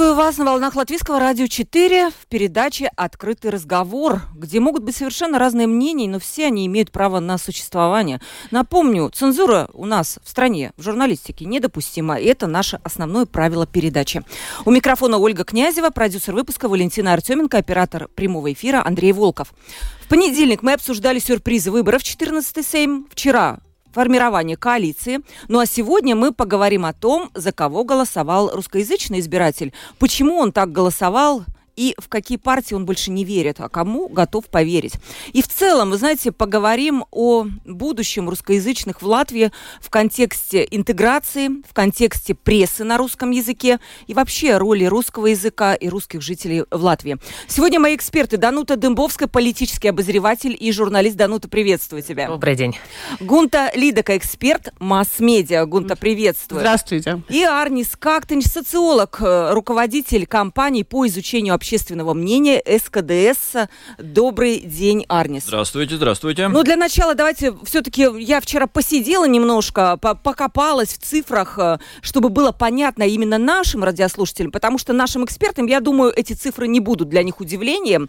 Приветствую вас на волнах Латвийского радио 4 в передаче «Открытый разговор», где могут быть совершенно разные мнения, но все они имеют право на существование. Напомню, цензура у нас в стране в журналистике недопустима, и это наше основное правило передачи. У микрофона Ольга Князева, продюсер выпуска Валентина Артеменко, оператор прямого эфира Андрей Волков. В понедельник мы обсуждали сюрпризы выборов 14-й Сейм. Вчера формирования коалиции. Ну а сегодня мы поговорим о том, за кого голосовал русскоязычный избиратель, почему он так голосовал, и в какие партии он больше не верит, а кому готов поверить. И в целом, вы знаете, поговорим о будущем русскоязычных в Латвии в контексте интеграции, в контексте прессы на русском языке и вообще роли русского языка и русских жителей в Латвии. Сегодня мои эксперты Данута Дымбовская, политический обозреватель и журналист. Данута, приветствую тебя. Добрый день. Гунта Лидока, эксперт масс-медиа. Гунта, приветствую. Здравствуйте. И Арнис Кактынч, социолог, э, руководитель компании по изучению общественного мнения СКДС. Добрый день, Арнис. Здравствуйте, здравствуйте. Ну, для начала давайте все-таки я вчера посидела немножко, по покопалась в цифрах, э, чтобы было понятно именно нашим радиослушателям, потому что нашим экспертам, я думаю, эти цифры не будут для них удивлением.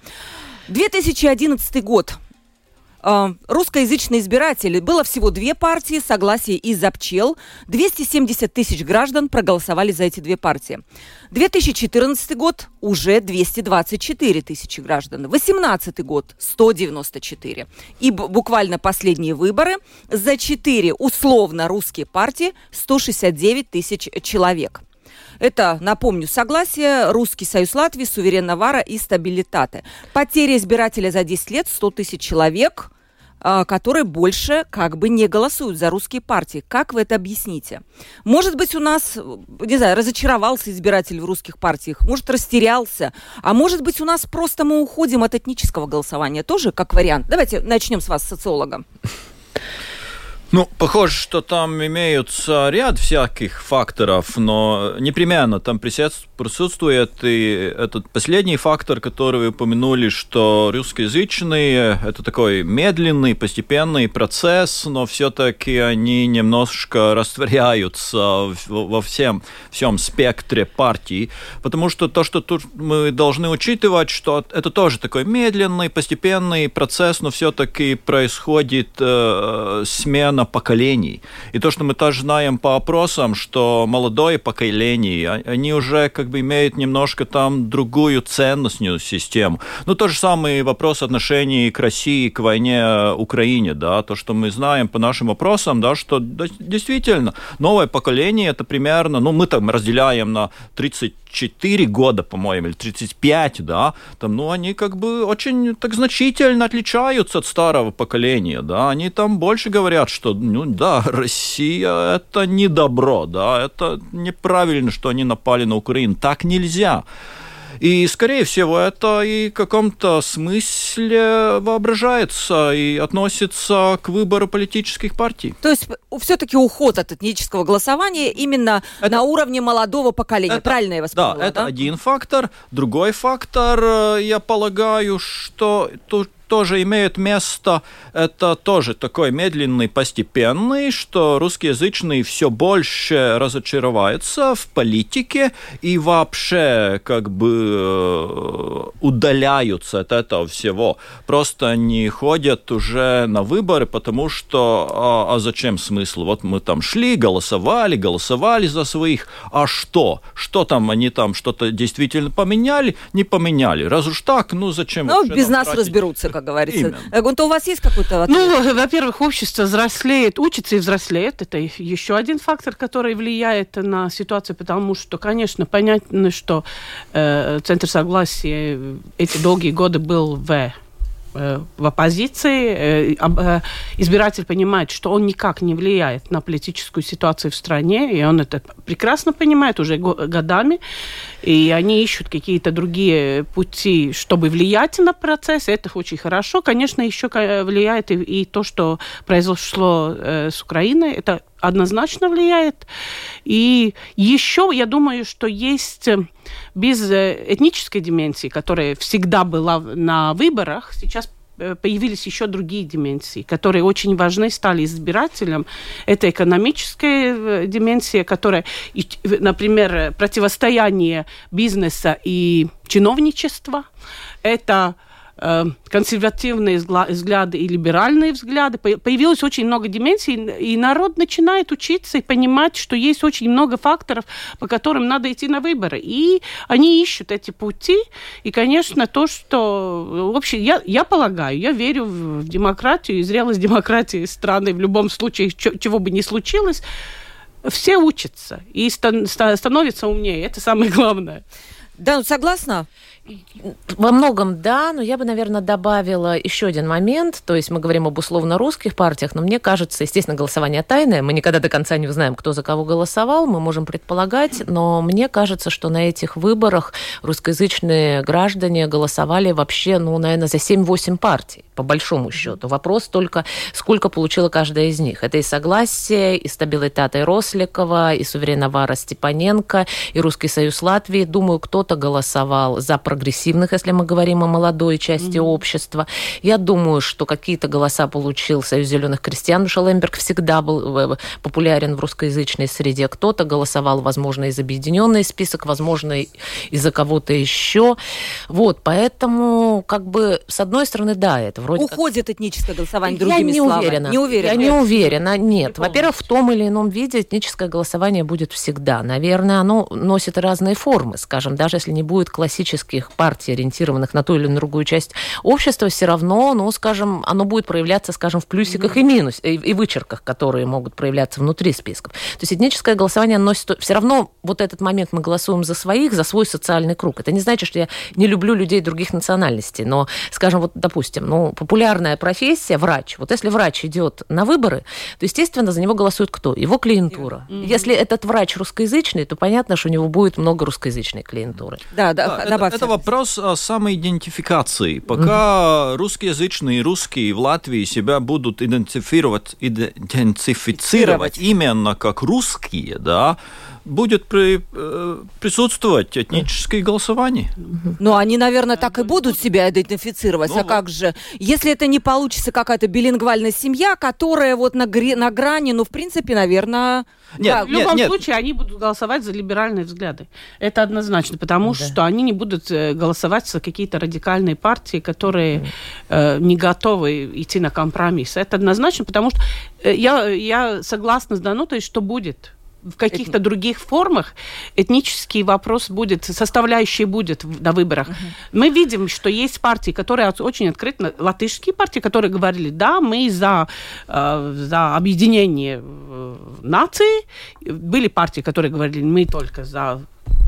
2011 год русскоязычные избиратели. Было всего две партии, согласие и Запчел. 270 тысяч граждан проголосовали за эти две партии. 2014 год уже 224 тысячи граждан. 2018 год 194. И буквально последние выборы за четыре условно русские партии 169 тысяч человек. Это, напомню, согласие, Русский союз Латвии, Суверен Навара и Стабилитаты. Потеря избирателя за 10 лет 100 тысяч человек а, которые больше как бы не голосуют за русские партии. Как вы это объясните? Может быть, у нас, не знаю, разочаровался избиратель в русских партиях, может, растерялся, а может быть, у нас просто мы уходим от этнического голосования, тоже как вариант. Давайте начнем с вас, социолога. Ну, похоже, что там имеются ряд всяких факторов, но непременно там присутствует и этот последний фактор, который вы упомянули, что русскоязычные – это такой медленный, постепенный процесс, но все-таки они немножко растворяются во всем, всем спектре партий, потому что то, что тут мы должны учитывать, что это тоже такой медленный, постепенный процесс, но все-таки происходит э, смена смена поколений. И то, что мы тоже знаем по опросам, что молодое поколение, а, они уже как бы имеют немножко там другую ценностную систему. Ну, то же самое вопрос отношений к России, к войне в Украине, да, то, что мы знаем по нашим опросам, да, что да, действительно новое поколение это примерно, ну, мы там разделяем на 30 34 года, по-моему, или 35, да, там, ну, они как бы очень так значительно отличаются от старого поколения, да, они там больше говорят, что, ну, да, Россия это не добро, да, это неправильно, что они напали на Украину, так нельзя. И, скорее всего, это и в каком-то смысле воображается и относится к выбору политических партий. То есть все-таки уход от этнического голосования именно это, на уровне молодого поколения. Это, Правильно я вас да, поняла, это да? один фактор. Другой фактор, э, я полагаю, что тут тоже имеют место, это тоже такой медленный, постепенный, что русскоязычные все больше разочароваются в политике и вообще как бы э, удаляются от этого всего. Просто они ходят уже на выборы, потому что а, а зачем смысл? Вот мы там шли, голосовали, голосовали за своих, а что? Что там они там что-то действительно поменяли? Не поменяли. Раз уж так, ну зачем? Ну, без нас тратить? разберутся, как говорится. Именно. Гунта, у вас есть какой-то ответ? Ну, во-первых, общество взрослеет, учится и взрослеет. Это еще один фактор, который влияет на ситуацию, потому что, конечно, понятно, что э, Центр согласия эти долгие годы был в Э, в оппозиции, э, э, избиратель понимает, что он никак не влияет на политическую ситуацию в стране, и он это прекрасно понимает уже годами. И они ищут какие-то другие пути, чтобы влиять на процесс. Это очень хорошо. Конечно, еще влияет и, и то, что произошло э, с Украиной. Это однозначно влияет. И еще, я думаю, что есть э, без э, этнической дименсии, которая всегда была на выборах, сейчас Э, появились еще другие дименсии, которые очень важны стали избирателям. Это экономическая э, дименсия, которая, например, противостояние бизнеса и чиновничества. Это Э, консервативные взгляды и либеральные взгляды. Появилось очень много дименсий, и народ начинает учиться и понимать, что есть очень много факторов, по которым надо идти на выборы. И они ищут эти пути. И, конечно, то, что... Вообще, я, я полагаю, я верю в демократию и зрелость демократии страны в любом случае, чего бы ни случилось. Все учатся и становятся умнее. Это самое главное. Да, ну согласна? Во многом да, но я бы, наверное, добавила еще один момент. То есть мы говорим об условно русских партиях, но мне кажется, естественно, голосование тайное. Мы никогда до конца не узнаем, кто за кого голосовал. Мы можем предполагать, но мне кажется, что на этих выборах русскоязычные граждане голосовали вообще, ну, наверное, за 7-8 партий, по большому счету. Вопрос только, сколько получила каждая из них. Это и согласие, и стабилитата и Росликова, и сувереновара Степаненко, и Русский союз Латвии. Думаю, кто-то голосовал за прогрессивных, если мы говорим о молодой части mm-hmm. общества. Я думаю, что какие-то голоса получил Союз зеленых крестьян, Лемберг всегда был э, популярен в русскоязычной среде. Кто-то голосовал, возможно, из объединенный список, возможно, из-за кого-то еще. Вот, поэтому, как бы, с одной стороны, да, это вроде Уходит как... этническое голосование, другими Я не словами. уверена. Не уверена. Я нет. не уверена, нет. Во-первых, в том или ином виде этническое голосование будет всегда. Наверное, оно носит разные формы, скажем, даже если не будет классических партий, ориентированных на ту или на другую часть общества, все равно, ну, скажем, оно будет проявляться, скажем, в плюсиках mm-hmm. и минус, и, и вычерках, которые могут проявляться внутри списков. То есть этническое голосование носит... Все равно вот этот момент мы голосуем за своих, за свой социальный круг. Это не значит, что я не люблю людей других национальностей, но, скажем, вот, допустим, ну, популярная профессия, врач. Вот если врач идет на выборы, то, естественно, за него голосует кто? Его клиентура. Mm-hmm. Если этот врач русскоязычный, то понятно, что у него будет много русскоязычной клиентуры. Да, да, да. Это, это вопрос о самоидентификации. Пока mm-hmm. русскоязычные русские в Латвии себя будут идентифицировать, идентифицировать именно как русские, да, будет при, э, присутствовать этническое голосование. Ну, они, наверное, так и будут себя идентифицировать. Ну, а как же? Если это не получится какая-то билингвальная семья, которая вот на, гри- на грани, ну, в принципе, наверное... Нет, да, в любом нет, случае они будут голосовать за либеральные взгляды. Это однозначно, потому да. что они не будут э, голосовать за какие-то радикальные партии, которые э, не готовы идти на компромисс. Это однозначно, потому что э, я, я согласна с Данутой, что будет в каких-то Этни... других формах этнический вопрос будет, составляющий будет на выборах. Uh-huh. Мы видим, что есть партии, которые очень открыты, латышские партии, которые говорили, да, мы за, э, за объединение э, нации. Были партии, которые говорили, мы только за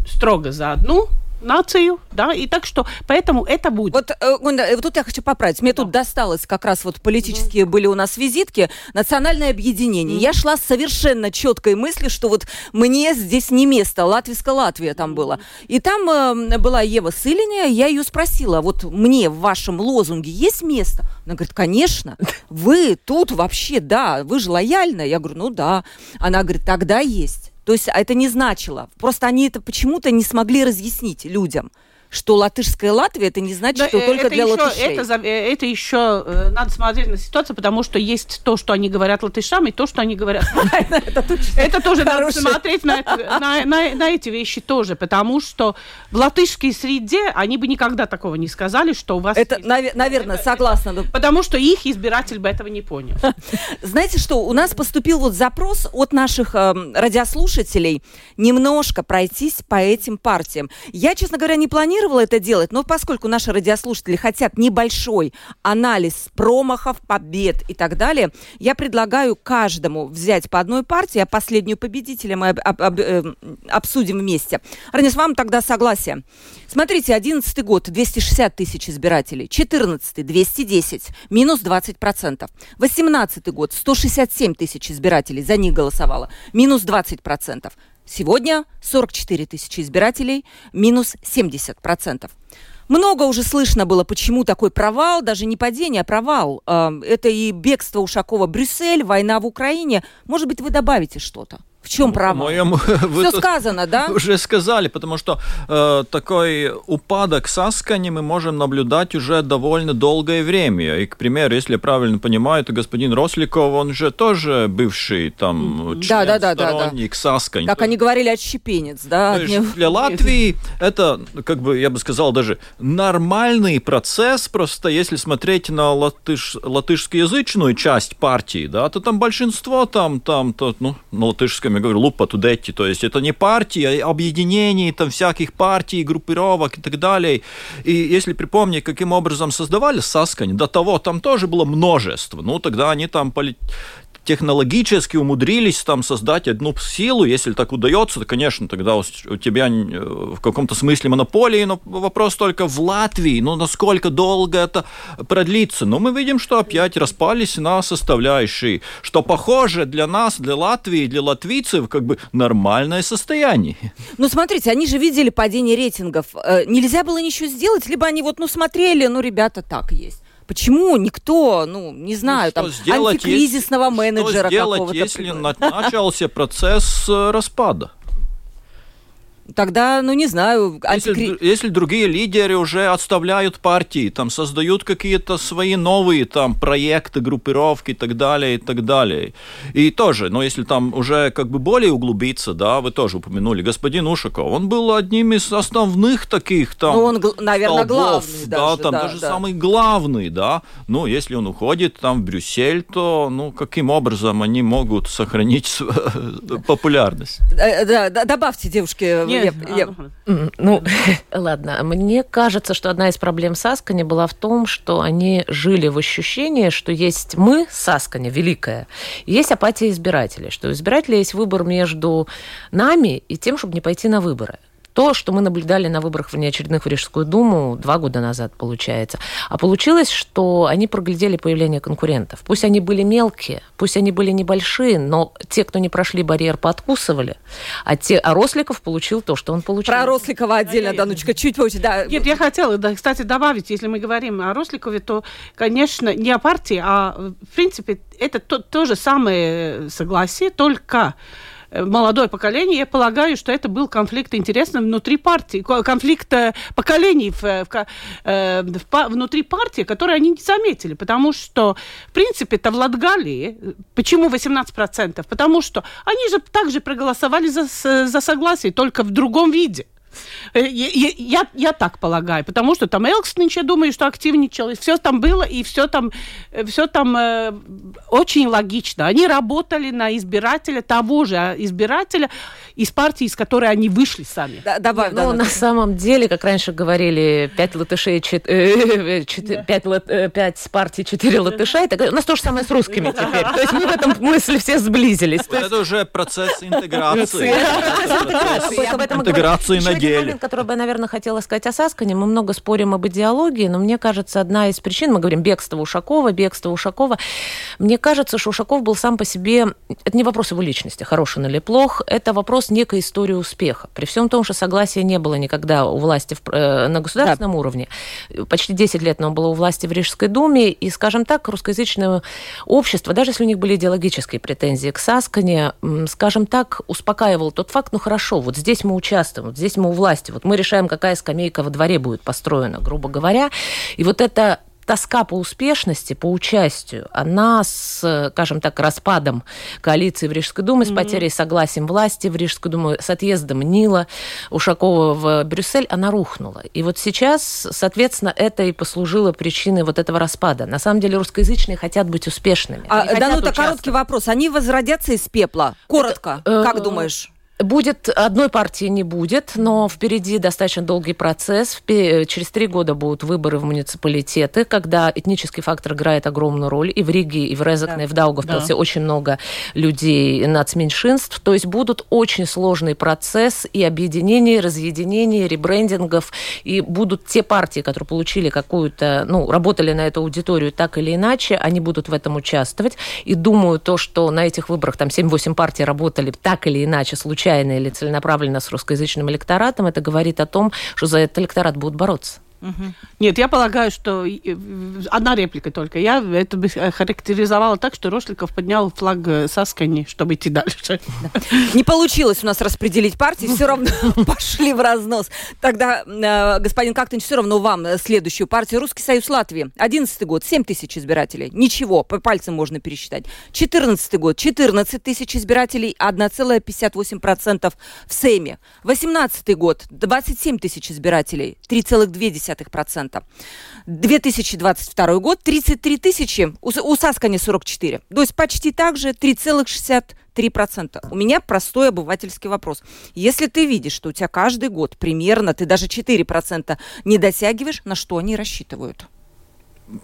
строго за одну нацию, да, и так что, поэтому это будет. Вот, э, вот тут я хочу поправить. Мне да. тут досталось как раз вот политические mm-hmm. были у нас визитки, национальное объединение. Mm-hmm. Я шла с совершенно четкой мыслью, что вот мне здесь не место, латвийская Латвия там была. И там э, была Ева Сылиня, я ее спросила, вот мне в вашем лозунге есть место? Она говорит, конечно, вы тут вообще, да, вы же лояльны. Я говорю, ну да. Она говорит, тогда есть. То есть это не значило. Просто они это почему-то не смогли разъяснить людям что латышская Латвия, это не значит, да, что только для еще, латышей. Это, э, это еще э, надо смотреть на ситуацию, потому что есть то, что они говорят латышам, и то, что они говорят. Это тоже надо смотреть на эти вещи тоже, потому что в латышской среде они бы никогда такого не сказали, что у вас... Это, наверное, согласна. Потому что их избиратель бы этого не понял. Знаете что, у нас поступил вот запрос от наших эм, радиослушателей немножко пройтись по этим партиям. Я, честно говоря, не планирую планировала это делать, но поскольку наши радиослушатели хотят небольшой анализ промахов, побед и так далее, я предлагаю каждому взять по одной партии, а последнюю победителя мы об, об, об, э, обсудим вместе. Ранис, вам тогда согласие. Смотрите, 11 год 260 тысяч избирателей, 14 210, минус 20 процентов. 18 год 167 тысяч избирателей, за них голосовало, минус 20 процентов. Сегодня 44 тысячи избирателей, минус 70%. Много уже слышно было, почему такой провал, даже не падение, а провал. Э, это и бегство Ушакова Брюссель, война в Украине. Может быть, вы добавите что-то? В чем право? Моему, Все сказано, да? Уже сказали, потому что э, такой упадок Саскани мы можем наблюдать уже довольно долгое время. И, к примеру, если я правильно понимаю, то господин Росликов, он же тоже бывший там член, да, да, да, сторонник да, да. Саскани. Так они говорили отщепенец, да? Для Латвии это, как бы, я бы сказал, даже нормальный процесс, просто если смотреть на латыш, латышскоязычную часть партии, да, то там большинство там, там, то, ну, на латышском я говорю, лупа тудетти, то есть это не партии, а объединение там всяких партий, группировок и так далее. И если припомнить, каким образом создавали Саскань, до того там тоже было множество. Ну, тогда они там технологически умудрились там создать одну силу, если так удается, то, конечно, тогда у тебя э, в каком-то смысле монополии, но вопрос только в Латвии, ну, насколько долго это продлится. Но мы видим, что опять распались на составляющие, что похоже для нас, для Латвии, для латвийцев, как бы нормальное состояние. Ну, смотрите, они же видели падение рейтингов. Э, нельзя было ничего сделать, либо они вот, ну, смотрели, ну, ребята, так есть. Почему никто, ну, не знаю, ну, там, сделать, антикризисного если, менеджера что сделать, если начался процесс э, распада? Тогда, ну не знаю, антикри... если, если другие лидеры уже отставляют партии, там создают какие-то свои новые там проекты, группировки и так далее, и так далее. И тоже, но если там уже как бы более углубиться, да, вы тоже упомянули, господин Ушаков, он был одним из основных таких там... Ну он, наверное, столбов, главный да, даже. там да, даже да. самый главный, да. Ну, если он уходит там в Брюссель, то, ну, каким образом они могут сохранить популярность? Э, да, добавьте, девушки, нет, я, я... Ну, ладно. Мне кажется, что одна из проблем Саскани была в том, что они жили в ощущении, что есть мы, Саскани, великая, и есть апатия избирателей, что у избирателей есть выбор между нами и тем, чтобы не пойти на выборы то, что мы наблюдали на выборах в внеочередных в Рижскую думу два года назад, получается. А получилось, что они проглядели появление конкурентов. Пусть они были мелкие, пусть они были небольшие, но те, кто не прошли барьер, подкусывали, а, те, а Росликов получил то, что он получил. Про Росликова отдельно, Данучка, чуть позже. Да. Нет, я хотела, да, кстати, добавить, если мы говорим о Росликове, то, конечно, не о партии, а, в принципе, это то, то же самое согласие, только Э, молодое поколение, я полагаю, что это был конфликт интересный внутри партии, конфликт э, поколений в, в, э, в, внутри партии, который они не заметили, потому что, в принципе, это в Латгалии, почему 18%? Потому что они же также проголосовали за, за согласие, только в другом виде. Э, я, я, я так полагаю, потому что там Элкснич, я думаю, что активничал, и все там было, и все там, э, все там э, очень логично. Они работали на избирателя, того же а, избирателя из партии, из которой они вышли сами. Да, добавь, ну, да, на самом деле, как раньше говорили, пять латышей, чет, э, чет, да. пять, лат, пять партий, четыре латыша, так, у нас то же самое с русскими теперь. То есть мы в этом смысле все сблизились. Это уже процесс интеграции. Интеграции на деле. момент, который бы я, наверное, хотела сказать о Саскане. Мы много спорим об идеологии, но мне кажется, одна из причин, мы говорим бегство Ушакова, бегство Ушакова. Мне кажется, что Ушаков был сам по себе... Это не вопрос его личности, хороший он или плох, это вопрос некой истории успеха. При всем том, что согласия не было никогда у власти в, э, на государственном да. уровне. Почти 10 лет оно было у власти в Рижской думе, и, скажем так, русскоязычное общество, даже если у них были идеологические претензии к Саскане, скажем так, успокаивал тот факт, ну хорошо, вот здесь мы участвуем, вот здесь мы у власти. Вот мы решаем, какая скамейка во дворе будет построена, грубо говоря. И вот это тоска по успешности, по участию, она с, скажем так, распадом коалиции в Рижской думе, mm-hmm. с потерей согласия власти в Рижской думе, с отъездом Нила Ушакова в Брюссель, она рухнула. И вот сейчас, соответственно, это и послужило причиной вот этого распада. На самом деле русскоязычные хотят быть успешными. А, да, ну, это короткий вопрос. Они возродятся из пепла? Коротко, это, как э, думаешь? Будет, одной партии не будет, но впереди достаточно долгий процесс. Через три года будут выборы в муниципалитеты, когда этнический фактор играет огромную роль. И в Риге, и в Резакне, да. и в Даугавпилсе да. очень много людей нацменьшинств. То есть будут очень сложный процесс и объединений, разъединений, ребрендингов. И будут те партии, которые получили какую-то, ну, работали на эту аудиторию так или иначе, они будут в этом участвовать. И думаю, то, что на этих выборах там 7-8 партий работали так или иначе, случайно, случайно или целенаправленно с русскоязычным электоратом, это говорит о том, что за этот электорат будут бороться. Нет, я полагаю, что одна реплика только. Я это бы характеризовала так, что Рошликов поднял флаг э, Саскани, чтобы идти дальше. Не получилось у нас распределить партии, все равно пошли в разнос. Тогда, э, господин Кактович, все равно вам э, следующую партию. Русский союз Латвии. 11 год, 7 тысяч избирателей. Ничего, по пальцам можно пересчитать. 14 год, 14 тысяч избирателей, 1,58% в Сейме. 18 год, 27 тысяч избирателей, 3,2%. 0,2%. 2022 год 33 тысячи, у, у Саскани 44. То есть почти так же 3,63%. У меня простой обывательский вопрос. Если ты видишь, что у тебя каждый год примерно, ты даже 4% не дотягиваешь, на что они рассчитывают?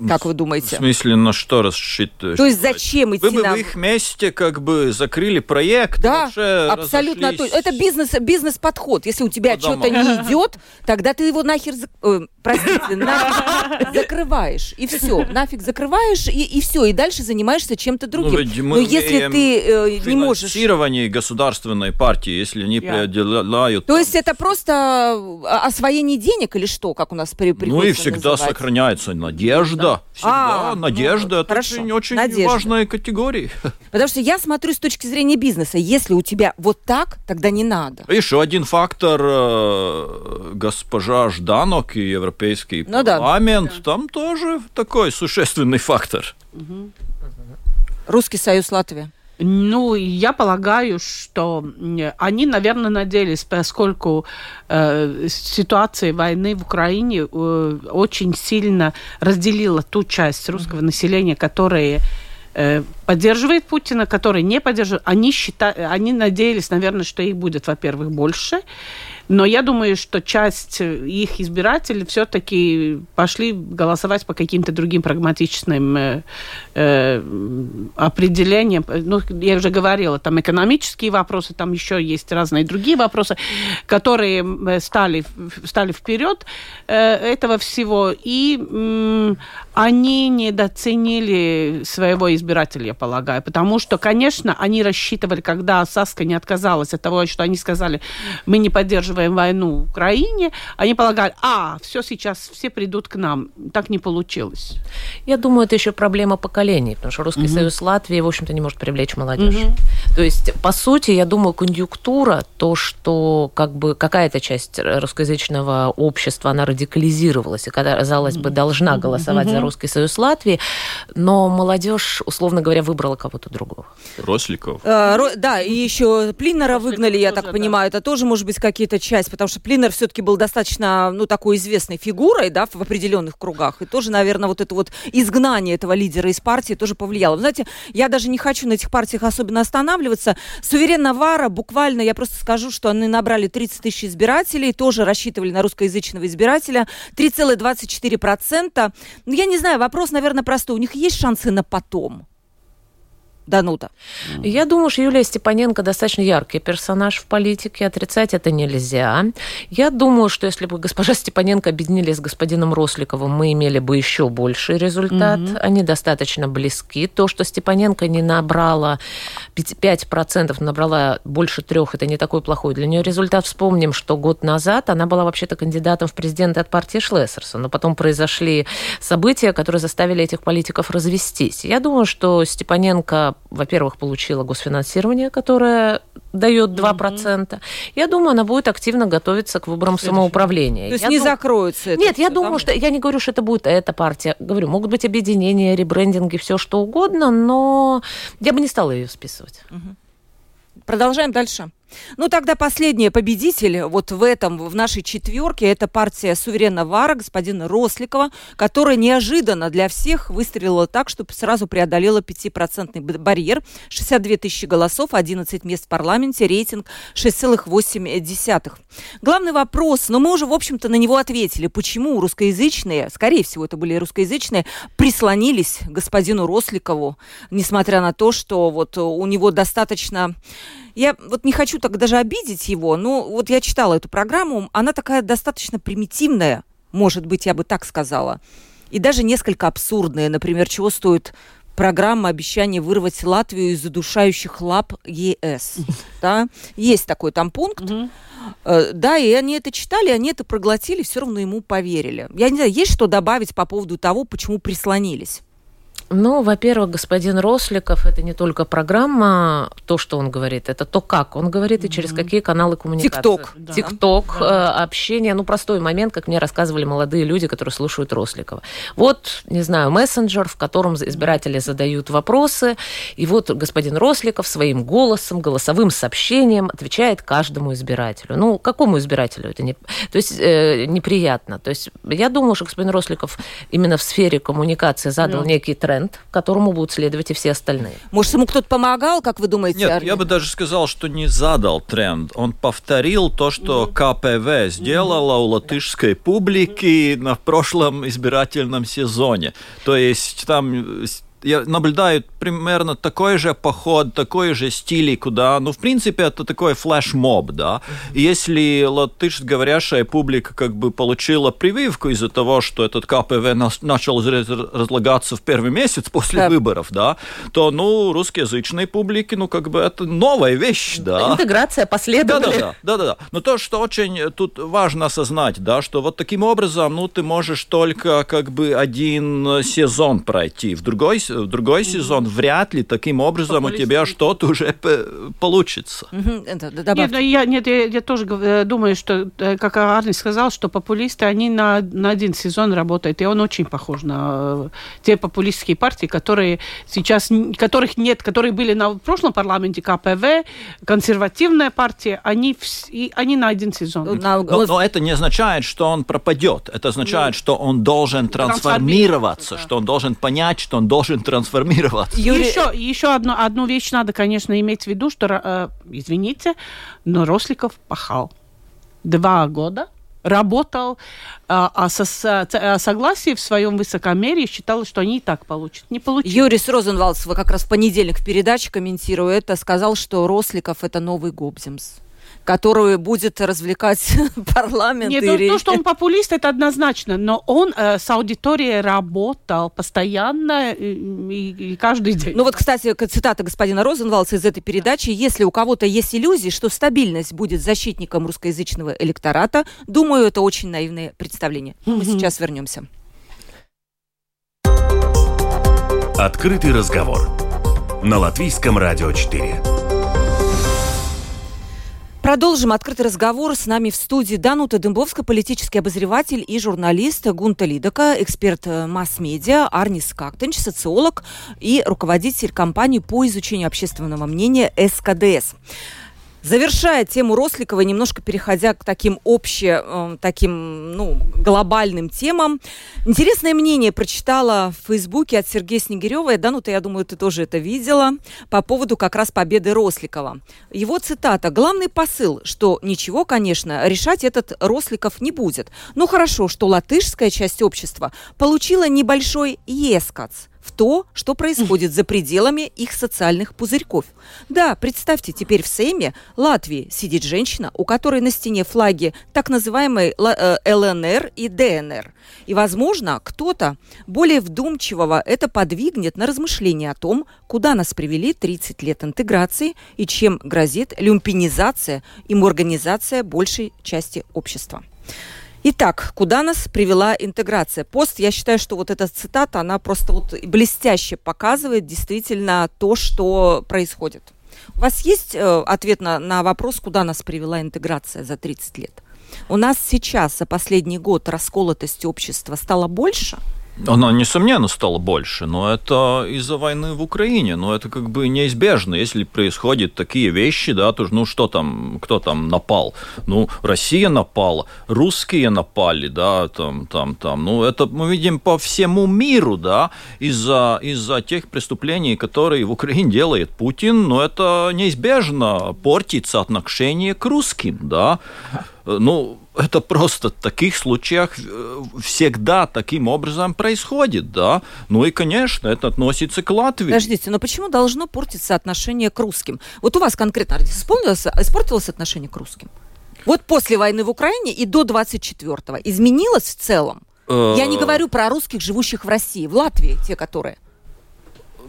Как вы думаете? В смысле, на что рассчитывать? То есть зачем идти Вы бы в их месте как бы закрыли проект, Да, абсолютно. разошлись. то- Это бизнес, бизнес-подход. Если у тебя что-то не идет, тогда ты его нахер, зак- э, простите, нафиг закрываешь. И все, нафиг закрываешь, и, и все. И дальше занимаешься чем-то Ну, другим. мы Но если ты э, не можешь... финансирование государственной партии, если не Я. преодолевают... То есть это просто э, освоение денег или что, как у нас при, ну и всегда называть? сохраняется надежда. Всегда А, ну, надежда. это хорошо. очень, очень Надежда. важная категория. Потому что я смотрю с точки зрения бизнеса. Если у тебя вот так, тогда не надо. Еще один фактор э, госпожа Жданок и Европейский Ну да. парламент, там тоже такой существенный фактор. Русский союз Латвии. Ну, я полагаю, что они, наверное, надеялись, поскольку э, ситуация войны в Украине э, очень сильно разделила ту часть русского населения, которая э, поддерживает Путина, которые не поддерживают. Они, считают, они надеялись, наверное, что их будет, во-первых, больше. Но я думаю, что часть э, их избирателей все-таки пошли голосовать по каким-то другим прагматичным э, э, определениям. Ну, я уже говорила, там экономические вопросы, там еще есть разные другие вопросы, которые э, стали, стали вперед э, этого всего. И м, они недооценили своего избирателя, я полагаю. Потому что, конечно, они рассчитывали, когда Саска не отказалась от того, что они сказали, мы не поддерживаем войну в Украине, они полагали, а, все сейчас, все придут к нам. Так не получилось. Я думаю, это еще проблема поколений, потому что Русский Союз Латвии, в общем-то, не может привлечь молодежь. Мгм. То есть, по сути, я думаю, конъюнктура, то, что как бы какая-то часть русскоязычного общества, она радикализировалась, и казалось бы, должна голосовать за Русский Союз Латвии, но молодежь, условно говоря, выбрала кого-то другого. Росликов. Э, ро- да, и еще Плинера выгнали, я тоже, так да. понимаю. Это тоже может быть какие-то часть, потому что Плинер все-таки был достаточно, ну, такой известной фигурой, да, в определенных кругах. И тоже, наверное, вот это вот изгнание этого лидера из партии тоже повлияло. Вы знаете, я даже не хочу на этих партиях особенно останавливаться. Суверен Навара, буквально, я просто скажу, что они набрали 30 тысяч избирателей, тоже рассчитывали на русскоязычного избирателя. 3,24%. Ну, я не знаю, вопрос, наверное, простой. У них есть шансы на потом? Данута. Я думаю, что Юлия Степаненко достаточно яркий персонаж в политике, отрицать это нельзя. Я думаю, что если бы госпожа Степаненко объединились с господином Росликовым, мы имели бы еще больший результат. Они достаточно близки. То, что Степаненко не набрала 5%, набрала больше трех, это не такой плохой для нее результат. Вспомним, что год назад она была вообще-то кандидатом в президенты от партии Шлессерса, но потом произошли события, которые заставили этих политиков развестись. Я думаю, что Степаненко во-первых, получила госфинансирование, которое дает 2%. Я думаю, она будет активно готовиться к выборам самоуправления. То есть Я не дум- закроется это Нет, я думаю, что я не говорю, что это будет эта партия. Говорю, могут быть объединения, ребрендинги, все что угодно, но я бы не стала ее списывать. Продолжаем дальше. Ну, тогда последний победитель вот в этом, в нашей четверке, это партия Суверена Вара, господина Росликова, которая неожиданно для всех выстрелила так, чтобы сразу преодолела 5% б- барьер. 62 тысячи голосов, 11 мест в парламенте, рейтинг 6,8. Главный вопрос, но мы уже, в общем-то, на него ответили. Почему русскоязычные, скорее всего, это были русскоязычные, прислонились господину Росликову, несмотря на то, что вот у него достаточно я вот не хочу так даже обидеть его, но вот я читала эту программу, она такая достаточно примитивная, может быть, я бы так сказала, и даже несколько абсурдная. Например, чего стоит программа обещания вырвать Латвию из задушающих лап ЕС. Да? Есть такой там пункт. Э, да, и они это читали, они это проглотили, все равно ему поверили. Я не знаю, есть что добавить по поводу того, почему прислонились? Ну, во-первых, господин Росликов, это не только программа, то, что он говорит, это то, как он говорит и через какие каналы коммуникации. Тикток. Да. Тикток, да. Э, общение, ну, простой момент, как мне рассказывали молодые люди, которые слушают Росликова. Вот, не знаю, мессенджер, в котором избиратели задают вопросы, и вот господин Росликов своим голосом, голосовым сообщением отвечает каждому избирателю. Ну, какому избирателю это не... То есть, э, неприятно. То есть, я думаю, что господин Росликов именно в сфере коммуникации задал да. некий тренд, тренд, которому будут следовать и все остальные. Может, ему кто-то помогал, как вы думаете? Нет, Арни? я бы даже сказал, что не задал тренд. Он повторил то, что КПВ сделала у латышской публики на прошлом избирательном сезоне. То есть там я наблюдаю примерно такой же поход, такой же стиль, куда, ну, в принципе, это такой флешмоб, да. И если латышско-говорящая публика как бы получила прививку из-за того, что этот КПВ начал разлагаться в первый месяц после да. выборов, да, то, ну, русскоязычной публике, ну, как бы это новая вещь, да. Интеграция последовала. Да-да-да, да-да-да. Но то, что очень тут важно осознать, да, что вот таким образом, ну, ты можешь только как бы один сезон пройти, в другой в другой сезон, вряд ли таким образом у тебя что-то уже получится. Нет, я, нет я, я тоже э, думаю, что, э, как Арни сказал, что популисты, они на, на один сезон работают, и он очень похож на э, те популистские партии, которые сейчас, которых нет, которые были на прошлом парламенте, КПВ, консервативная партия, они, и, они на один сезон. Но, но это не означает, что он пропадет. Это означает, что он должен трансформироваться, что он должен понять, что он должен трансформироваться трансформироваться. Юрий... Еще, еще одну, одну вещь надо, конечно, иметь в виду, что, э, извините, но Росликов пахал. Два года работал, а, а со, со, согласие в своем высокомерии считал, что они и так получат. Не получили. Юрис Розенвалдс, как раз в понедельник в передаче, комментируя это, сказал, что Росликов – это новый Гобземс который будет развлекать парламент. Нет, и... то, что он популист, это однозначно, но он э, с аудиторией работал постоянно и, и каждый день. Ну вот, кстати, цитата господина Розенвалса из этой передачи. Если у кого-то есть иллюзии, что стабильность будет защитником русскоязычного электората, думаю, это очень наивное представление. Мы сейчас вернемся. Открытый разговор на Латвийском радио 4. Продолжим открытый разговор. С нами в студии Данута Дымбовская, политический обозреватель и журналист Гунта Лидака, эксперт э, масс-медиа, Арнис Кактенч, социолог и руководитель компании по изучению общественного мнения СКДС. Завершая тему Росликова, немножко переходя к таким общим, э, таким, ну, глобальным темам. Интересное мнение прочитала в Фейсбуке от Сергея Снегирева. Да, ну, ты, я думаю, ты тоже это видела, по поводу как раз победы Росликова. Его цитата. «Главный посыл, что ничего, конечно, решать этот Росликов не будет. Но хорошо, что латышская часть общества получила небольшой ескац, в то, что происходит за пределами их социальных пузырьков. Да, представьте, теперь в Сейме Латвии сидит женщина, у которой на стене флаги так называемой э, ЛНР и ДНР. И, возможно, кто-то более вдумчивого это подвигнет на размышление о том, куда нас привели 30 лет интеграции и чем грозит люмпинизация и морганизация большей части общества. Итак, куда нас привела интеграция? Пост, я считаю, что вот эта цитата, она просто вот блестяще показывает действительно то, что происходит. У вас есть э, ответ на, на вопрос, куда нас привела интеграция за 30 лет? У нас сейчас за последний год расколотость общества стало больше – она, несомненно, стала больше, но это из-за войны в Украине, но это как бы неизбежно, если происходят такие вещи, да, то ну что там, кто там напал? Ну, Россия напала, русские напали, да, там, там, там, ну, это мы видим по всему миру, да, из-за из-за тех преступлений, которые в Украине делает Путин, но это неизбежно портит отношение к русским, да, ну, это просто в таких случаях э, всегда таким образом происходит, да. Ну и, конечно, это относится к Латвии. Подождите, но почему должно портиться отношение к русским? Вот у вас конкретно исполнилось, испортилось отношение к русским? Вот после войны в Украине и до 24-го изменилось в целом? Я не э, говорю про русских, живущих в России, в Латвии, те, которые.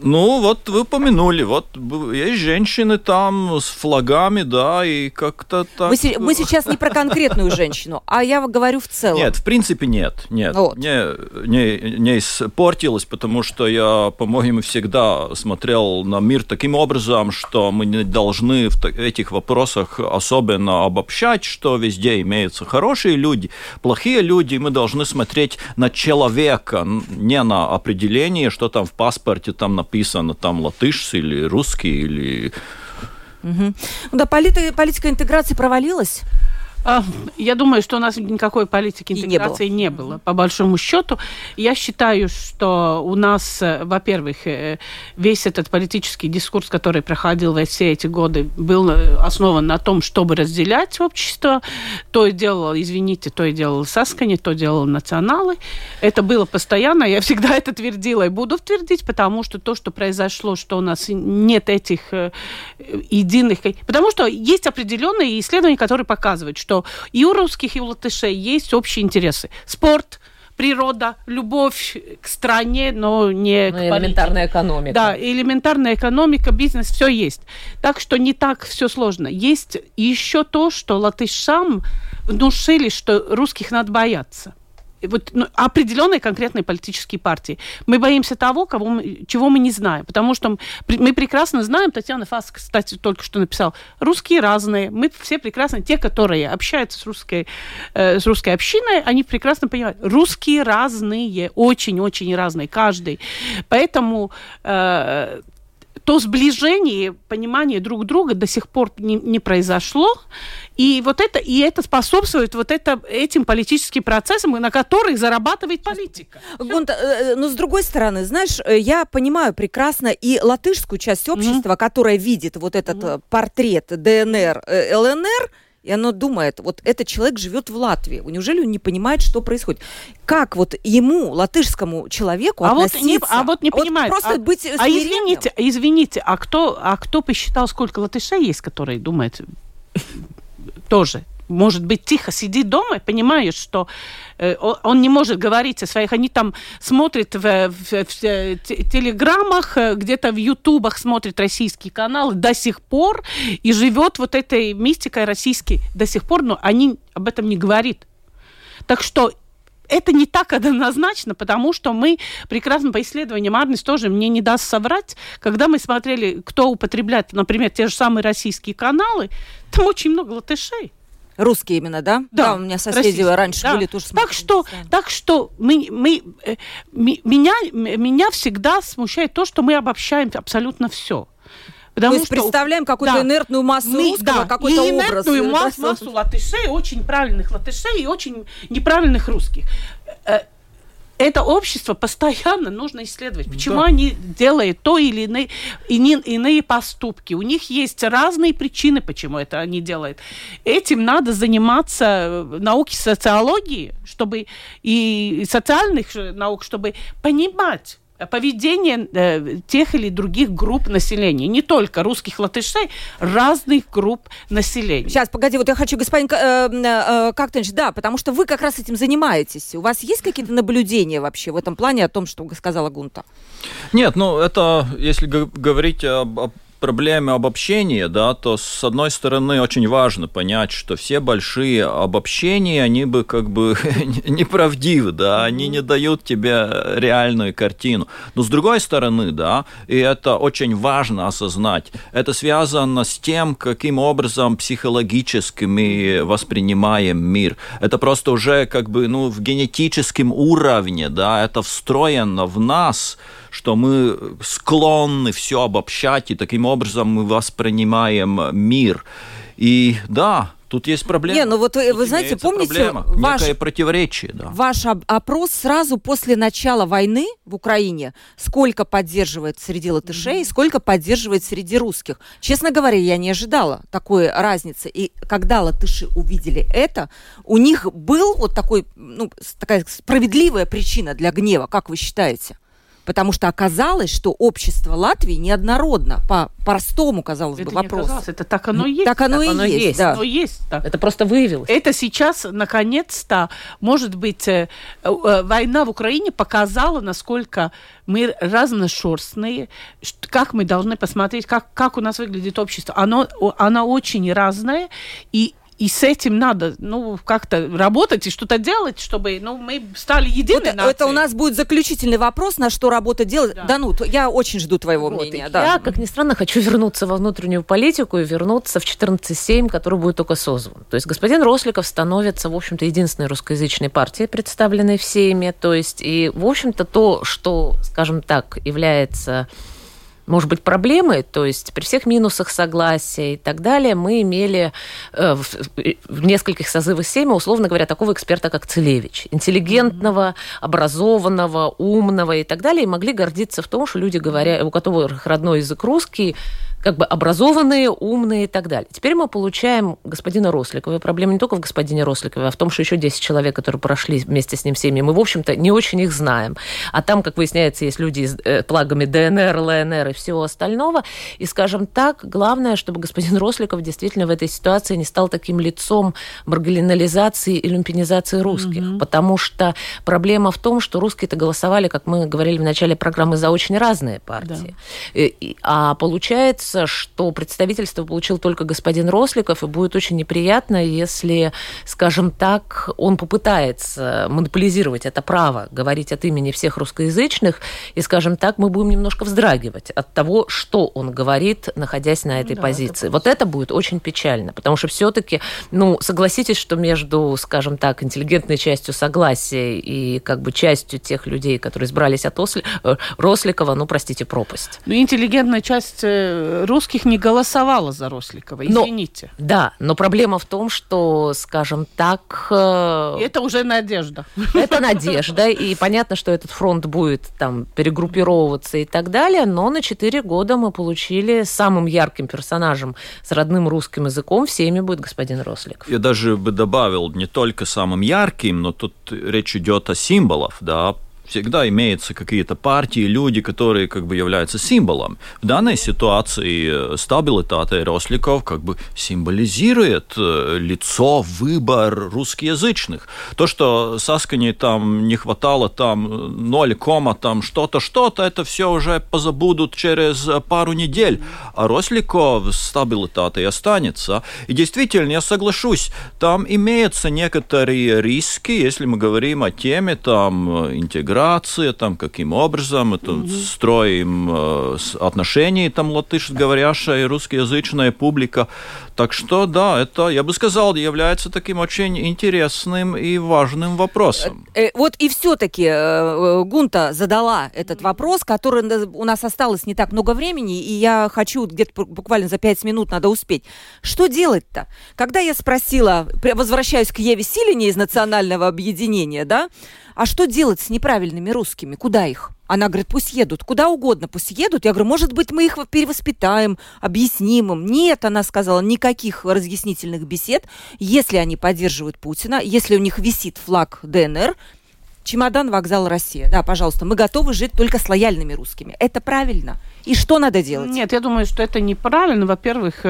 Ну, вот вы упомянули, вот есть женщины там с флагами, да, и как-то так... Мы, мы сейчас не про конкретную женщину, а я говорю в целом. Нет, в принципе нет, нет. Вот. Не, не, не испортилось, потому что я, по-моему, всегда смотрел на мир таким образом, что мы не должны в этих вопросах особенно обобщать, что везде имеются хорошие люди, плохие люди, мы должны смотреть на человека, не на определение, что там в паспорте там написано написано там латыш или русский или... Угу. Да, полит, политика интеграции провалилась? А, я думаю, что у нас никакой политики интеграции не было. не было, по большому счету. Я считаю, что у нас, э, во-первых, э, весь этот политический дискурс, который проходил во все эти годы, был э, основан на том, чтобы разделять общество. То и делал, извините, то и делал Саскани, то делал националы. Это было постоянно. Я всегда это твердила и буду твердить, потому что то, что произошло, что у нас нет этих единых... Потому что есть определенные исследования, которые показывают, что что и у русских, и у латышей есть общие интересы. Спорт, природа, любовь к стране, но не ну, к элементарная экономика. Да, элементарная экономика, бизнес, все есть. Так что не так все сложно. Есть еще то, что латышам внушили, что русских надо бояться вот, ну, определенные конкретные политические партии. Мы боимся того, кого мы, чего мы не знаем. Потому что мы прекрасно знаем, Татьяна Фас, кстати, только что написал, русские разные. Мы все прекрасно, те, которые общаются с русской, э, с русской общиной, они прекрасно понимают, русские разные, очень-очень разные, каждый. Поэтому э, то сближение, понимание друг друга до сих пор не, не произошло. И вот это, и это способствует вот это, этим политическим процессам, на которых зарабатывает политика. Гунта, э, но с другой стороны, знаешь, э, я понимаю прекрасно и латышскую часть общества, mm-hmm. которая видит вот этот mm-hmm. портрет ДНР, ЛНР, и оно думает, вот этот человек живет в Латвии. Неужели он не понимает, что происходит? Как вот ему, латышскому человеку, а относиться? Вот не, а вот не понимает. Вот просто а, быть А извините, извините, а кто, а кто посчитал, сколько латышей есть, которые думают тоже может быть, тихо сидит дома и понимает, что э, он не может говорить о своих... Они там смотрят в, в, в телеграммах, э, где-то в ютубах смотрят российские каналы до сих пор и живет вот этой мистикой российской до сих пор, но они об этом не говорят. Так что это не так однозначно, потому что мы прекрасно по исследованиям Арнис тоже мне не даст соврать, когда мы смотрели, кто употребляет, например, те же самые российские каналы, там очень много латышей. Русские именно, да? Да. да у меня соседи Российские, раньше да. были тоже. Так что, так что мы, мы, э, меня, меня всегда смущает то, что мы обобщаем абсолютно все. Потому то есть что, представляем какую-то да, инертную массу мы, русского, да, какой-то и образ. инертную да, массу, массу латышей, очень правильных латышей и очень неправильных русских. Э, это общество постоянно нужно исследовать. Почему да. они делают то или иные, иные поступки? У них есть разные причины, почему это они делают. Этим надо заниматься в науке социологии, чтобы и социальных наук, чтобы понимать, поведение э, тех или других групп населения, не только русских латышей, разных групп населения. Сейчас, погоди, вот я хочу, господин э, э, Кактенч, да, потому что вы как раз этим занимаетесь. У вас есть какие-то наблюдения вообще в этом плане о том, что сказала Гунта? Нет, ну это, если говорить об, об проблеме обобщения, да, то с одной стороны очень важно понять, что все большие обобщения, они бы как бы неправдивы, да, они не дают тебе реальную картину. Но с другой стороны, да, и это очень важно осознать, это связано с тем, каким образом психологически мы воспринимаем мир. Это просто уже как бы, ну, в генетическом уровне, да, это встроено в нас, что мы склонны все обобщать, и таким образом мы воспринимаем мир. И да, Тут есть проблема. Не, ну вот вы, вы знаете, помните проблема, ваш, некое противоречие, да. Ваш опрос сразу после начала войны в Украине, сколько поддерживает среди латышей, mm-hmm. сколько поддерживает среди русских. Честно говоря, я не ожидала такой разницы. И когда латыши увидели это, у них был вот такой, ну, такая справедливая причина для гнева, как вы считаете? Потому что оказалось, что общество Латвии неоднородно по простому, казалось это бы, вопросу. Это так оно и есть. Так оно, Так и, оно есть, есть. да. Оно есть, да. Это просто выявилось. Это сейчас, наконец-то, может быть, э, э, война в Украине показала, насколько мы разношерстные, как мы должны посмотреть, как, как у нас выглядит общество. Оно, оно очень разное, и и с этим надо, ну, как-то работать и что-то делать, чтобы, ну, мы стали единой Вот нацией. это у нас будет заключительный вопрос, на что работа делать. Да. Данут, я очень жду твоего Вот, мнения. да. Я, как ни странно, хочу вернуться во внутреннюю политику и вернуться в 14.7, который будет только создан. То есть господин Росликов становится, в общем-то, единственной русскоязычной партией, представленной в Сейме. То есть, и, в общем-то, то, что, скажем так, является может быть, проблемой, то есть при всех минусах согласия и так далее, мы имели э, в, в нескольких созывах Сейма, условно говоря, такого эксперта, как Целевич, интеллигентного, образованного, умного и так далее, и могли гордиться в том, что люди, говоря, у которых родной язык русский, как бы образованные, умные и так далее. Теперь мы получаем господина Росликова. И проблема не только в господине Росликове, а в том, что еще 10 человек, которые прошли вместе с ним семьи, мы, в общем-то, не очень их знаем. А там, как выясняется, есть люди с э, плагами ДНР, ЛНР и всего остального. И, скажем так, главное, чтобы господин Росликов действительно в этой ситуации не стал таким лицом маргинализации и люмпинизации русских. Mm-hmm. Потому что проблема в том, что русские-то голосовали, как мы говорили в начале программы, за очень разные партии. Да. И, а получается, что представительство получил только господин Росликов, и будет очень неприятно, если, скажем так, он попытается монополизировать это право говорить от имени всех русскоязычных, и, скажем так, мы будем немножко вздрагивать от того, что он говорит, находясь на этой да, позиции. Это вот это будет очень печально, потому что все-таки, ну, согласитесь, что между, скажем так, интеллигентной частью согласия и как бы частью тех людей, которые избрались от Осли... Росликова, ну, простите, пропасть. Ну, интеллигентная часть русских не голосовала за Росликова, извините. Но, да, но проблема в том, что, скажем так... Э, это уже надежда. Это надежда, и понятно, что этот фронт будет там перегруппировываться и так далее, но на 4 года мы получили самым ярким персонажем с родным русским языком в семье будет господин Росликов. Я даже бы добавил не только самым ярким, но тут речь идет о символах, да, всегда имеются какие-то партии, люди, которые как бы являются символом. В данной ситуации стабилитата Росликов как бы символизирует лицо, выбор русскоязычных. То, что Саскане там не хватало там 0, там что-то, что-то, это все уже позабудут через пару недель. А Росликов стабилитата и останется. И действительно, я соглашусь, там имеются некоторые риски, если мы говорим о теме там интеграции, там каким образом тут mm-hmm. строим э, отношения там латышско-говорящая и русскоязычная публика. Так что, да, это, я бы сказал, является таким очень интересным и важным вопросом. Э, э, вот и все-таки э, Гунта задала этот вопрос, который у нас осталось не так много времени, и я хочу где-то буквально за пять минут надо успеть. Что делать-то? Когда я спросила, возвращаюсь к Еве Силине из Национального объединения, да, а что делать с неправильными русскими? Куда их? Она говорит, пусть едут, куда угодно, пусть едут. Я говорю, может быть, мы их перевоспитаем, объясним им. Нет, она сказала, никаких разъяснительных бесед. Если они поддерживают Путина, если у них висит флаг ДНР, чемодан, вокзал, Россия. Да, пожалуйста, мы готовы жить только с лояльными русскими. Это правильно. И что надо делать? Нет, я думаю, что это неправильно. Во-первых,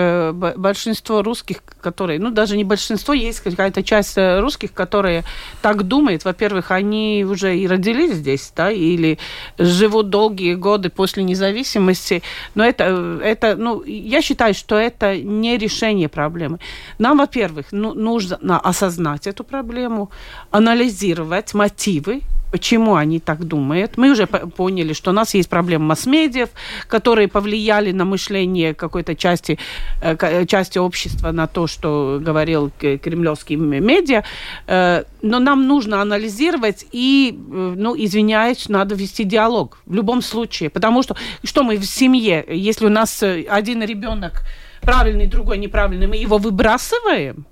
большинство русских, которые, ну, даже не большинство, есть какая-то часть русских, которые так думают. Во-первых, они уже и родились здесь, да, или живут долгие годы после независимости. Но это, это ну, я считаю, что это не решение проблемы. Нам, во-первых, ну, нужно осознать эту проблему, анализировать мотивы, почему они так думают. Мы уже поняли, что у нас есть проблемы масс-медиа, которые повлияли на мышление какой-то части, части общества, на то, что говорил кремлевский медиа. Но нам нужно анализировать и, ну, извиняюсь, надо вести диалог в любом случае. Потому что, что мы в семье, если у нас один ребенок правильный, другой неправильный, мы его выбрасываем,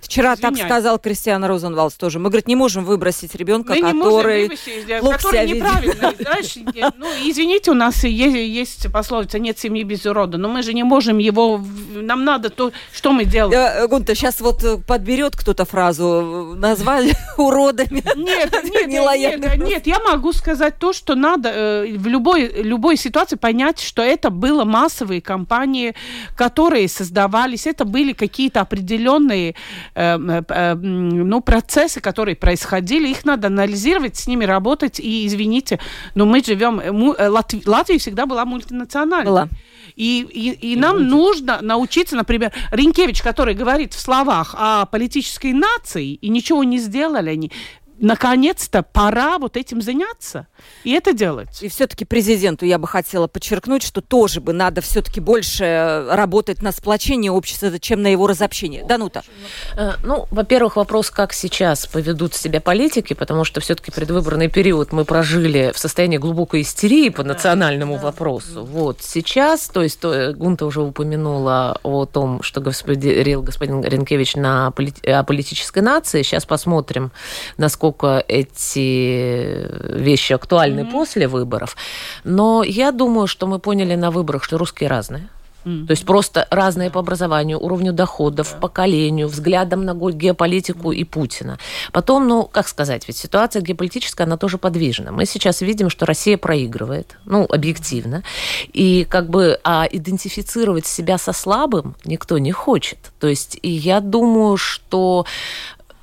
Вчера так сказал Кристиан Розенвалдс тоже. Мы, говорит, не можем выбросить ребенка, Мы который выбросить, плохо который себя неправильно. Знаешь, ну, извините, у нас есть, есть пословица «нет семьи без урода», но мы же не можем его... Нам надо то, что мы делаем. Э, Гунта, сейчас вот э, подберет кто-то фразу, назвали уродами. Нет, нет, нет, нет, я могу сказать то, что надо э, в любой, любой ситуации понять, что это было массовые компании, которые создавались, это были какие-то определенные Э, э, э, ну, процессы, которые происходили, их надо анализировать, с ними работать. И, извините, но мы живем... Латвия, Латвия всегда была мультинациональной. Была. И, и, и нам нужно научиться, например, Ринкевич, который говорит в словах о политической нации, и ничего не сделали они, наконец-то пора вот этим заняться и это делать. И все-таки президенту я бы хотела подчеркнуть, что тоже бы надо все-таки больше работать на сплочение общества, чем на его разобщение. Данута. Э, ну, во-первых, вопрос, как сейчас поведут себя политики, потому что все-таки предвыборный период мы прожили в состоянии глубокой истерии по национальному да, вопросу. Вот сейчас, то есть то, Гунта уже упомянула о том, что говорил господин Ренкевич на о политической нации. Сейчас посмотрим, насколько эти вещи актуальны mm-hmm. после выборов. Но я думаю, что мы поняли на выборах, что русские разные. Mm-hmm. То есть просто разные по образованию, уровню доходов, yeah. поколению, взглядам на геополитику и Путина. Потом, ну, как сказать, ведь ситуация геополитическая, она тоже подвижна. Мы сейчас видим, что Россия проигрывает, ну, объективно. И как бы а идентифицировать себя со слабым никто не хочет. То есть и я думаю, что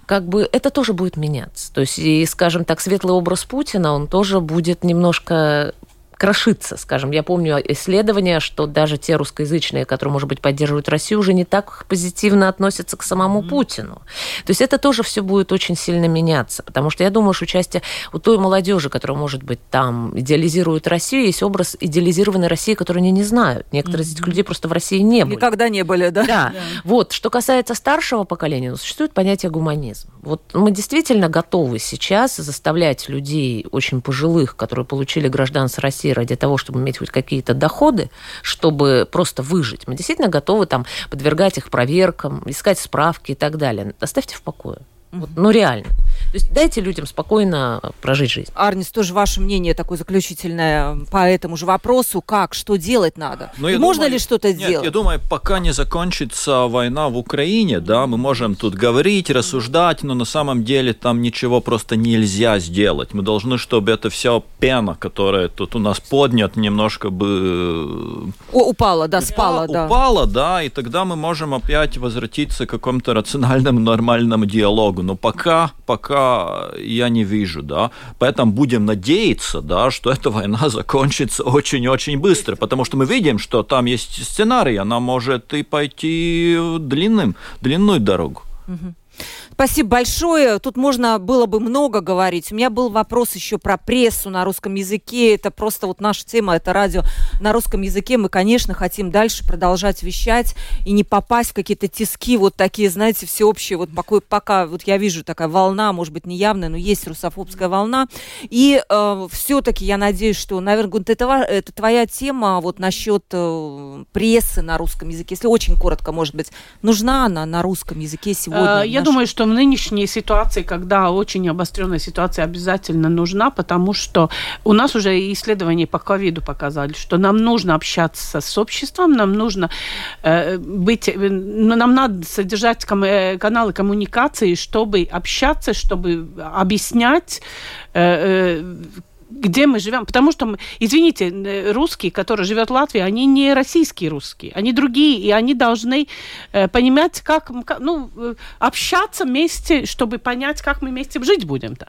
как бы это тоже будет меняться. То есть, и, скажем так, светлый образ Путина, он тоже будет немножко крошиться, скажем. Я помню исследования, что даже те русскоязычные, которые, может быть, поддерживают Россию, уже не так позитивно относятся к самому mm-hmm. Путину. То есть это тоже все будет очень сильно меняться, потому что я думаю, что участие у той молодежи, которая, может быть, там идеализирует Россию, есть образ идеализированной России, которую они не знают. Некоторые mm-hmm. из этих людей просто в России не были. Никогда не были, да? Да. Yeah. Вот. Что касается старшего поколения, ну, существует понятие гуманизм. Вот мы действительно готовы сейчас заставлять людей очень пожилых, которые получили гражданство России, России ради того, чтобы иметь хоть какие-то доходы, чтобы просто выжить. Мы действительно готовы там подвергать их проверкам, искать справки и так далее. Оставьте в покое. Вот, ну, реально. То есть дайте людям спокойно прожить жизнь. Арнис, тоже ваше мнение такое заключительное по этому же вопросу. Как, что делать надо? Но ну, Можно думаю, ли что-то сделать? Я думаю, пока не закончится война в Украине, да, мы можем тут говорить, рассуждать, но на самом деле там ничего просто нельзя сделать. Мы должны, чтобы это вся пена, которая тут у нас поднят, немножко бы... О, упала, да, спала, да. Упала, да, и тогда мы можем опять возвратиться к какому-то рациональному, нормальному диалогу. Но пока, пока пока я не вижу, да. Поэтому будем надеяться, да, что эта война закончится очень-очень быстро, потому что мы видим, что там есть сценарий, она может и пойти длинным, длинную дорогу. Угу. Спасибо большое. Тут можно было бы много говорить. У меня был вопрос еще про прессу на русском языке. Это просто вот наша тема, это радио на русском языке. Мы, конечно, хотим дальше продолжать вещать и не попасть в какие-то тиски вот такие, знаете, всеобщие. Вот пока, пока вот я вижу такая волна, может быть, неявная, но есть русофобская волна. И э, все-таки я надеюсь, что, наверное, это, это твоя тема вот насчет э, прессы на русском языке. Если очень коротко, может быть, нужна она на русском языке сегодня? Я думаю, что в нынешней ситуации, когда очень обостренная ситуация обязательно нужна, потому что у нас уже исследования по ковиду показали, что нам нужно общаться с обществом, нам нужно э, быть, э, нам надо содержать ком- э, каналы коммуникации, чтобы общаться, чтобы объяснять э, э, где мы живем. Потому что, мы, извините, русские, которые живут в Латвии, они не российские русские, они другие, и они должны э, понимать, как, ну, э, общаться вместе, чтобы понять, как мы вместе жить будем-то.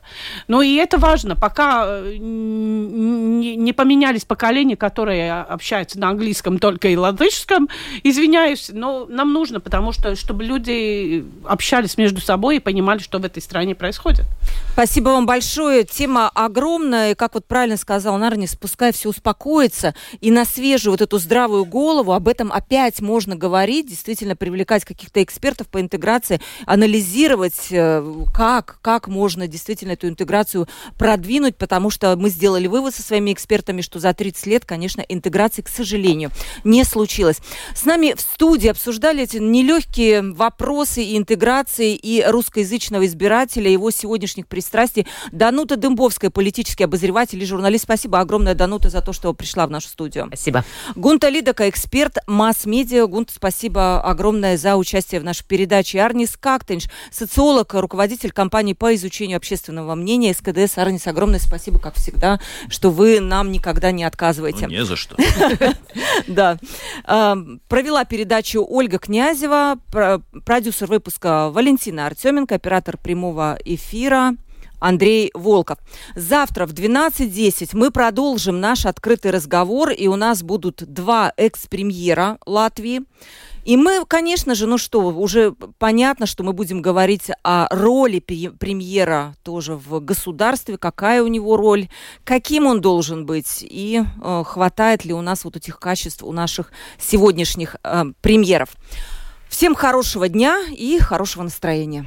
Ну, и это важно, пока э, не, не поменялись поколения, которые общаются на английском только и латышском, извиняюсь, но нам нужно, потому что, чтобы люди общались между собой и понимали, что в этой стране происходит. Спасибо вам большое. Тема огромная, как как вот правильно сказал Нарнис, пускай все успокоится, и на свежую вот эту здравую голову об этом опять можно говорить, действительно привлекать каких-то экспертов по интеграции, анализировать, э, как, как можно действительно эту интеграцию продвинуть, потому что мы сделали вывод со своими экспертами, что за 30 лет, конечно, интеграции, к сожалению, не случилось. С нами в студии обсуждали эти нелегкие вопросы и интеграции и русскоязычного избирателя, его сегодняшних пристрастий. Данута Дымбовская, политический обозреватель и журналист. Спасибо огромное, Данута, за то, что пришла в нашу студию. Спасибо. Гунта Лидака, эксперт масс-медиа. Гунта, спасибо огромное за участие в нашей передаче. Арнис Кактенш, социолог, руководитель компании по изучению общественного мнения СКДС. Арнис, огромное спасибо, как всегда, что вы нам никогда не отказываете. Ну, не за что. Да. А, провела передачу Ольга Князева, продюсер выпуска Валентина Артеменко, оператор прямого эфира Андрей Волков. Завтра в 12.10 мы продолжим наш открытый разговор, и у нас будут два экс-премьера Латвии. И мы, конечно же, ну что, уже понятно, что мы будем говорить о роли премьера тоже в государстве, какая у него роль, каким он должен быть, и э, хватает ли у нас вот этих качеств у наших сегодняшних э, премьеров. Всем хорошего дня и хорошего настроения.